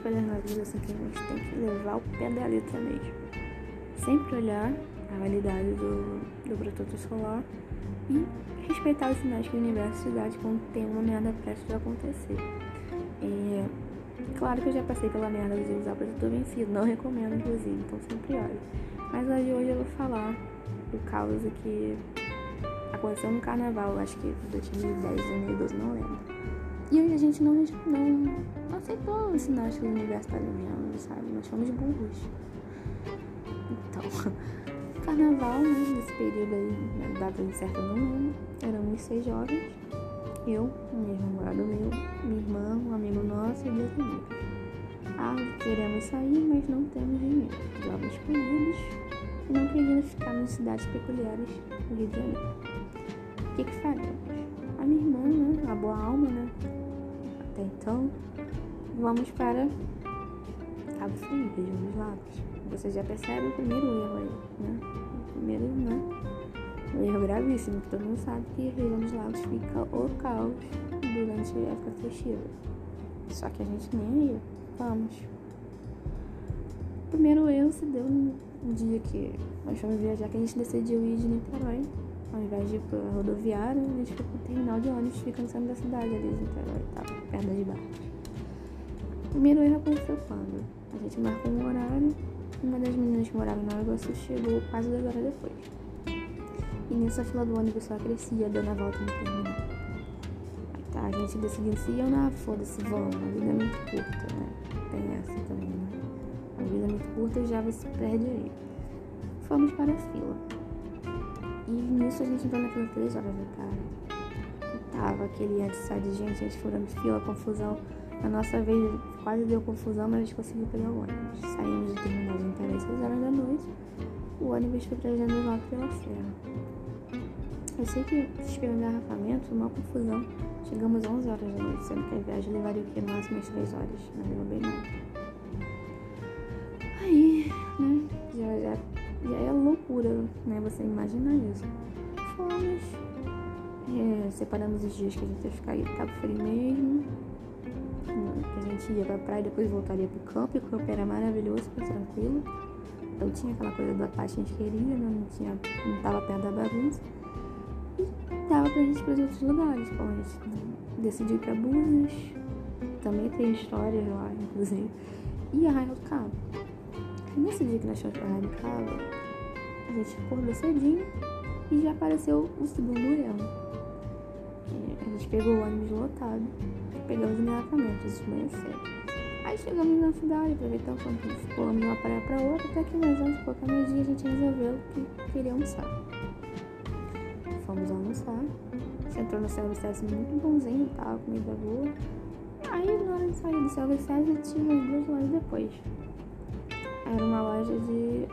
coisas na vida assim que a gente tem que levar o pé da letra mesmo. Sempre olhar a validade do, do protetor solar e respeitar os sinais que o universo te dá de quando tem uma merda prestes a acontecer. É, claro que eu já passei pela merda de usar protetor vencido, não recomendo inclusive, então sempre olhe. Mas hoje, hoje eu vou falar do caos que aconteceu no carnaval, acho que 2010, 2012, não lembro. E a gente não, não, aceitou os sinais que o universo está enviando, sabe? Nós fomos burros. Então, carnaval, né, nesse período aí, na data certa não lembro, éramos seis jovens, eu, um ex-namorado meu, minha irmã, um amigo nosso e dois amigos. Ah, queremos sair, mas não temos dinheiro. Jovens escolhidos e não queríamos ficar nas cidades peculiares do Rio de Janeiro. O que que faremos? A minha irmã, né, a boa alma, né, até então, vamos para Cabo Frio, região dos lagos. Você já percebe o primeiro erro aí, né? O primeiro, né? Um erro gravíssimo, que todo mundo sabe que a região dos lagos fica o caos durante a época festiva. Só que a gente nem ia. Vamos. O primeiro erro se deu no dia que nós fomos viajar, que a gente decidiu ir de Niterói. Ao invés de ir pra rodoviária, a gente foi pro terminal de ônibus, fica no centro da cidade ali de Niterói, tá? Perto das barcas. O primeiro erro aconteceu quando? A gente marcou um horário, uma das meninas que morava na Iguaçu chegou quase duas horas depois. E nisso a fila do ônibus só crescia, dando a volta no terminal. Tá, a gente decidiu se ia ou não, foda-se, vamos, a vida é muito curta, né? Tem essa também, né? A vida é muito curta e já se perde aí. Fomos para a fila. E nisso a gente entrou na fila três horas da tarde. E tava aquele antes de gente, a gente furando fila, confusão. Na nossa vez quase deu confusão, mas a gente conseguiu pegar o ônibus. Saímos do terminal de Niterói às 6 horas da noite. O ônibus foi trazendo logo pela serra. Eu sei que esperando engarrafamento, uma confusão. Chegamos às 11 horas da noite, sendo que a viagem levaria o que? No máximo 3 horas. Não levou bem nada. Loucura, né, você imaginar isso. Fomos, é, separamos os dias que a gente ia ficar no Cabo Frio mesmo. Que a gente ia pra praia e depois voltaria pro campo. E o campo era maravilhoso, foi tranquilo. Então tinha aquela coisa da parte que a gente queria, né? Não, tinha, não tava perto da bagunça dava pra gente ir para outros lugares. Bom, a gente decidiu ir pra Búzios, também tem histórias lá, inclusive, e Arraial do Cabo. E nesse dia que nós fomos pra Arraial do Cabo, a gente acordou cedinho e já apareceu o segundo erro. A gente pegou o ônibus lotado, pegamos isso manhã cedo. Aí chegamos na cidade, aproveitamos, pulamos de uma praia pra outra, até que nós vamos pouco meio dia a gente resolveu que queria almoçar fomos almoçar. Entrou no self-service muito bonzinho tal, comida boa. Aí na hora de sair do self-service tinha umas duas lojas depois. Era uma loja de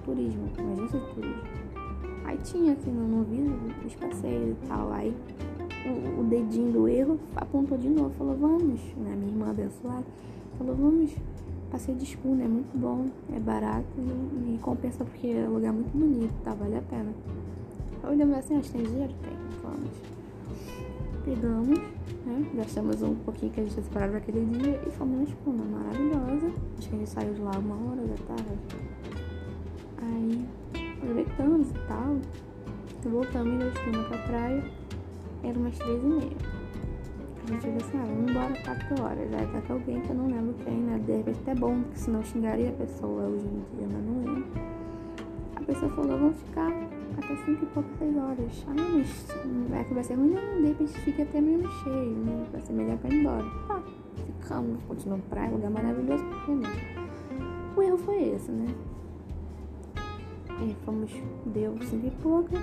turismo, uma agência de turismo. Aí tinha assim no, no vidro os passeios e tal. Aí o, o, dedinho do erro apontou de novo, falou, vamos, né? Minha irmã abençoada, falou, vamos, passeio de espuma, é muito bom, é barato e, e compensa porque é um lugar muito bonito, tá? Vale a pena. Olhamos assim, que tem dinheiro? Tem, vamos. Pegamos, né? Gastamos um pouquinho que a gente tinha separado naquele dia e fomos na espuma maravilhosa. Acho que a gente saiu de lá uma hora da tarde. Aí, aproveitamos e tal. Voltamos da espuma pra praia. Era umas três e meia. A gente disse assim, ah, vamos embora quatro horas. Aí tá que alguém que eu não lembro quem, né? De repente até bom, porque senão xingaria a pessoa hoje em dia, mas não lembro. A pessoa falou, vamos ficar até 5 e poucas 6 horas. Ah, mas que vai ser ruim, não, de repente fica até meio cheio, né? Vai ser melhor pra ir embora. Tá, ficamos, continuamos praia, lugar maravilhoso, por não? O erro foi esse, né? E fomos, deu 5 e pouca,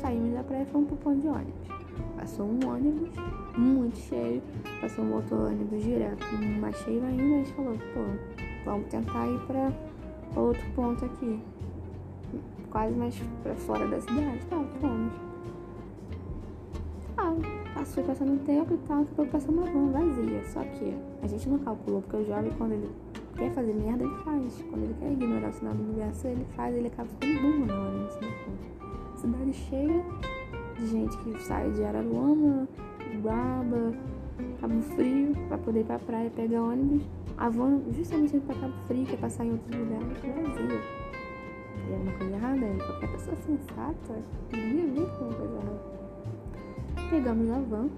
saímos da praia e fomos pro ponto de ônibus. Passou um ônibus muito cheio, passou um outro ônibus direto, mais cheio ainda, a gente falou, pô, vamos tentar ir pra outro ponto aqui quase mais pra fora da cidade. Tá, fomos. Tá, passou passando um tempo e tal, ficou passando uma van vazia. Só que a gente não calculou, porque o jovem, quando ele quer fazer merda, ele faz. Quando ele quer ignorar o sinal do universo, ele faz, ele acaba ficando burro na hora disso. Cidade cheia de gente que sai de Araruama, Guaba, Cabo Frio, pra poder ir pra praia pegar ônibus. a van justamente indo pra Cabo Frio, que é passar em outros lugares, vazia. E era uma coisa errada, e qualquer pessoa sensata iria ver que uma coisa errada. Pegamos a van.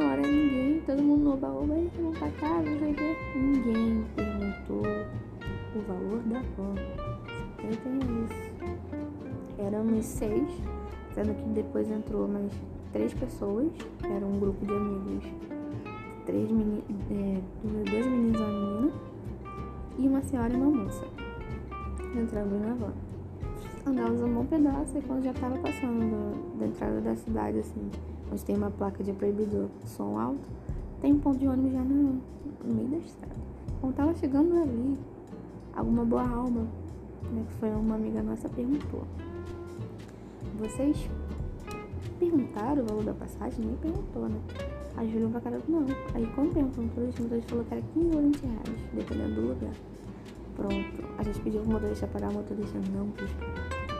Hora ninguém, todo mundo no baú, vai não pra casa, não quê. Ninguém perguntou o valor da van. Eu tenho isso. Éramos seis, sendo que depois entrou mais três pessoas. Era um grupo de amigos. Três meni é, dois meninos e uma menina. E uma senhora e uma moça. Entramos na van. Andávamos um bom pedaço e quando já estava passando da entrada da cidade, assim, onde tem uma placa de proibidor som alto, tem um ponto de ônibus já no, no meio da estrada. Quando tava chegando ali, alguma boa alma, né, que foi uma amiga nossa, perguntou: Vocês perguntaram o valor da passagem? Nem perguntou, né? A Júlia pra cara, não. Aí quando perguntou no motorista, o motorista falou que era 15 ou 20 reais, dependendo do lugar. Pronto. A gente pediu pro motorista pagar, o motorista não quis.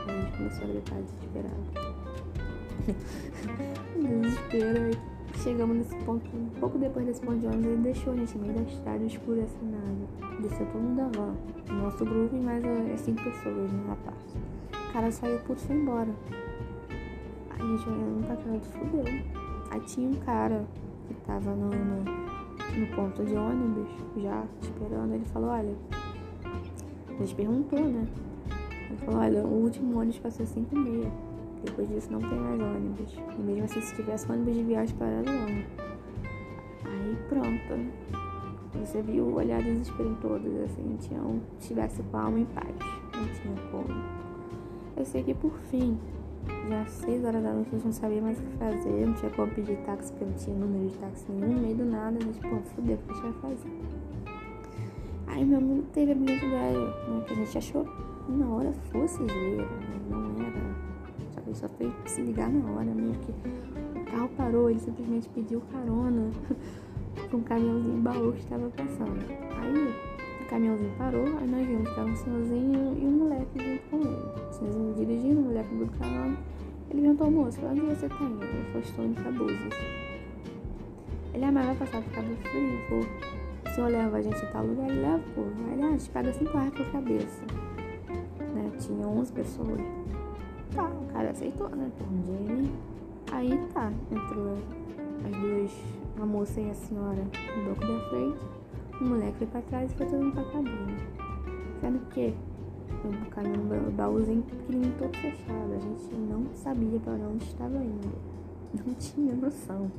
A gente começou a gritar desesperado. Desespero. Chegamos nesse ponto, um pouco depois desse ponto de ônibus, ele deixou a gente no meio da estrada escura assim nada. Desceu todo mundo da van. Nosso grupo e mais é, cinco pessoas né, na parte. O cara saiu puto e foi embora. Aí a gente olhando pra cara fudeu. Aí tinha um cara que tava no, no, no ponto de ônibus, já esperando. Ele falou: Olha, a gente perguntou, né? Ele falou: Olha, o último ônibus passou 5 e meia. Depois disso não tem mais ônibus. E mesmo assim, se tivesse ônibus de viagem para longe. Aí pronto. Você viu o olhar de desespero em todos, assim, tinham, tivesse com a alma em paz. Não tinha como. Eu sei que por fim, já às 6 horas da noite, a gente não sabia mais o que fazer. Não tinha como pedir táxi, porque não tinha número de táxi nenhum. No meio do nada, a gente, pô, fudeu, o que a gente vai fazer? Aí meu amigo teve a brilhante ideia, né? Que a gente achou na hora fosse zoeira, né? Não era ele só foi se ligar na hora mesmo, que o carro parou, ele simplesmente pediu carona com um caminhãozinho baú que estava passando. Aí o caminhãozinho parou, aí nós vimos que era um senhorzinho e um moleque junto com ele. O senhorzinho dirigindo, o moleque do carona. Ele perguntou ao moço, onde você tá indo? Ele falou, estou indo pra Búzios. Ele, mas vai passar por Cabo Frio, pô. O senhor leva a gente em tal lugar? Ele leva, pô. Aí, ah, a gente paga 5 reais por cabeça. Né? Tinha 11 pessoas. Tá, o cara aceitou, né? Dinheiro. Aí tá, entrou as duas, a moça e a senhora no banco da frente. O moleque foi pra trás e foi todo mundo pra cabine. Que o caminho no baúzinho pequenininho todo fechado. A gente não sabia para onde estava indo. Não tinha noção.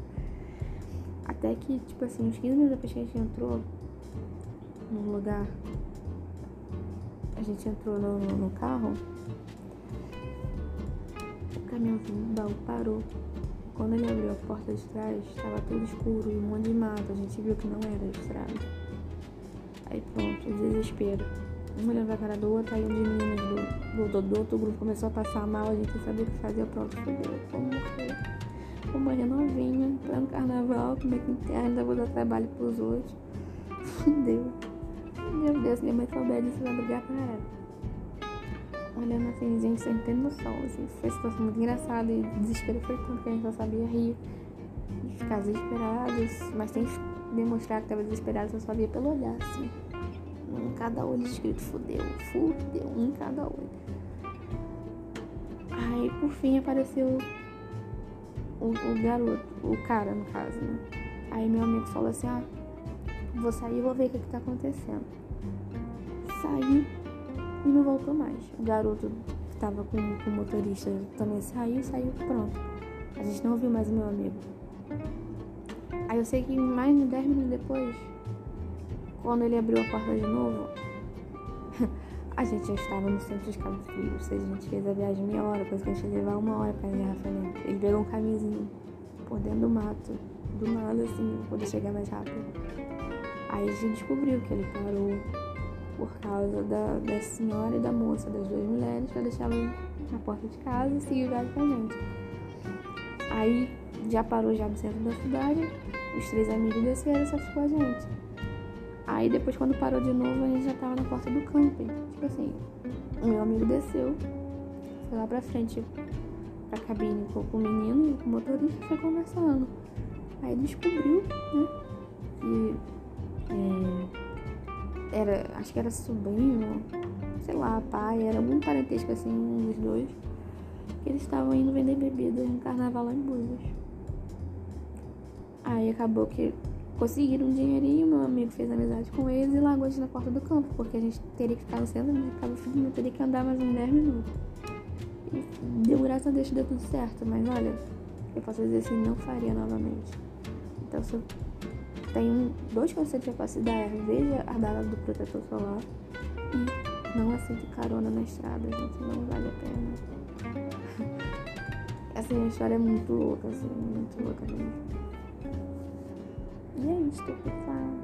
Até que, tipo assim, uns 15 minutos depois que a gente entrou no lugar, a gente entrou no, no carro, caminhãozinho do baú parou. Quando ele abriu a porta de trás, estava tudo escuro e um monte de mato. A gente viu que não era estrada. Aí pronto, desespero. Um olhando pra cara do outro, aí um de meninas do, do, do, outro grupo começou a passar mal, a gente não sabia o que fazer, pronto, fudeu, vou morrer. Vou morrer novinha, plano carnaval, como é que ainda vou dar trabalho pros outros. Fudeu. Meu Deus, minha mãe souber disso, vai brigar com ela olhando assim, gente, sem ter noção. Assim, foi situação muito engraçada e desespero foi tanto que a gente só sabia rir e ficar desesperados, mas sem demonstrar que estava desesperado, só sabia pelo olhar, assim. Um cada olho escrito fudeu, fudeu, um cada olho. Aí por fim apareceu o, o garoto, o cara no caso, né? Aí meu amigo falou assim, ah, vou sair e vou ver o que, que tá acontecendo. Saiu e não voltou mais. O garoto que estava com, com o motorista também saiu, saiu, pronto. A gente não viu mais o meu amigo. Aí eu sei que mais de 10 minutos depois, quando ele abriu a porta de novo, a gente já estava no centro de Cabo Frio. Ou seja, a gente fez a viagem meia hora, coisa que a gente ia levar uma hora para engarrafamento. Ele pegou um caminhozinho por dentro do mato, do nada, assim, pra poder chegar mais rápido. Aí a gente descobriu que ele parou por causa da, da senhora e da moça, das duas mulheres, para deixá-la na porta de casa e seguir viagem com a gente. Aí já parou já no centro da cidade, os três amigos desceram e só ficou a gente. Aí depois quando parou de novo, a gente já tava na porta do camping. Tipo assim, o meu amigo desceu, foi lá pra frente, pra cabine com o menino e com o motorista foi conversando. Aí descobriu, né? que é, era, acho que era sobrinho, sei lá, pai, era muito parentesco assim, um dos dois, que eles estavam indo vender bebidas no carnaval lá em Búzios. Aí acabou que conseguiram um dinheirinho, meu amigo fez amizade com eles e largou a gente na porta do campo, porque a gente teria que ficar no centro de Cabo Frio, teria que andar mais uns 10 minutos. E deu graças a Deus deu tudo certo, mas olha, eu posso dizer assim, não faria novamente. Então se eu tenho dois posso dar, é veja a data do protetor solar e não aceite carona na estrada, gente, não vale a pena. Assim, a história é muito louca, assim, muito louca mesmo. E é isso, pessoal.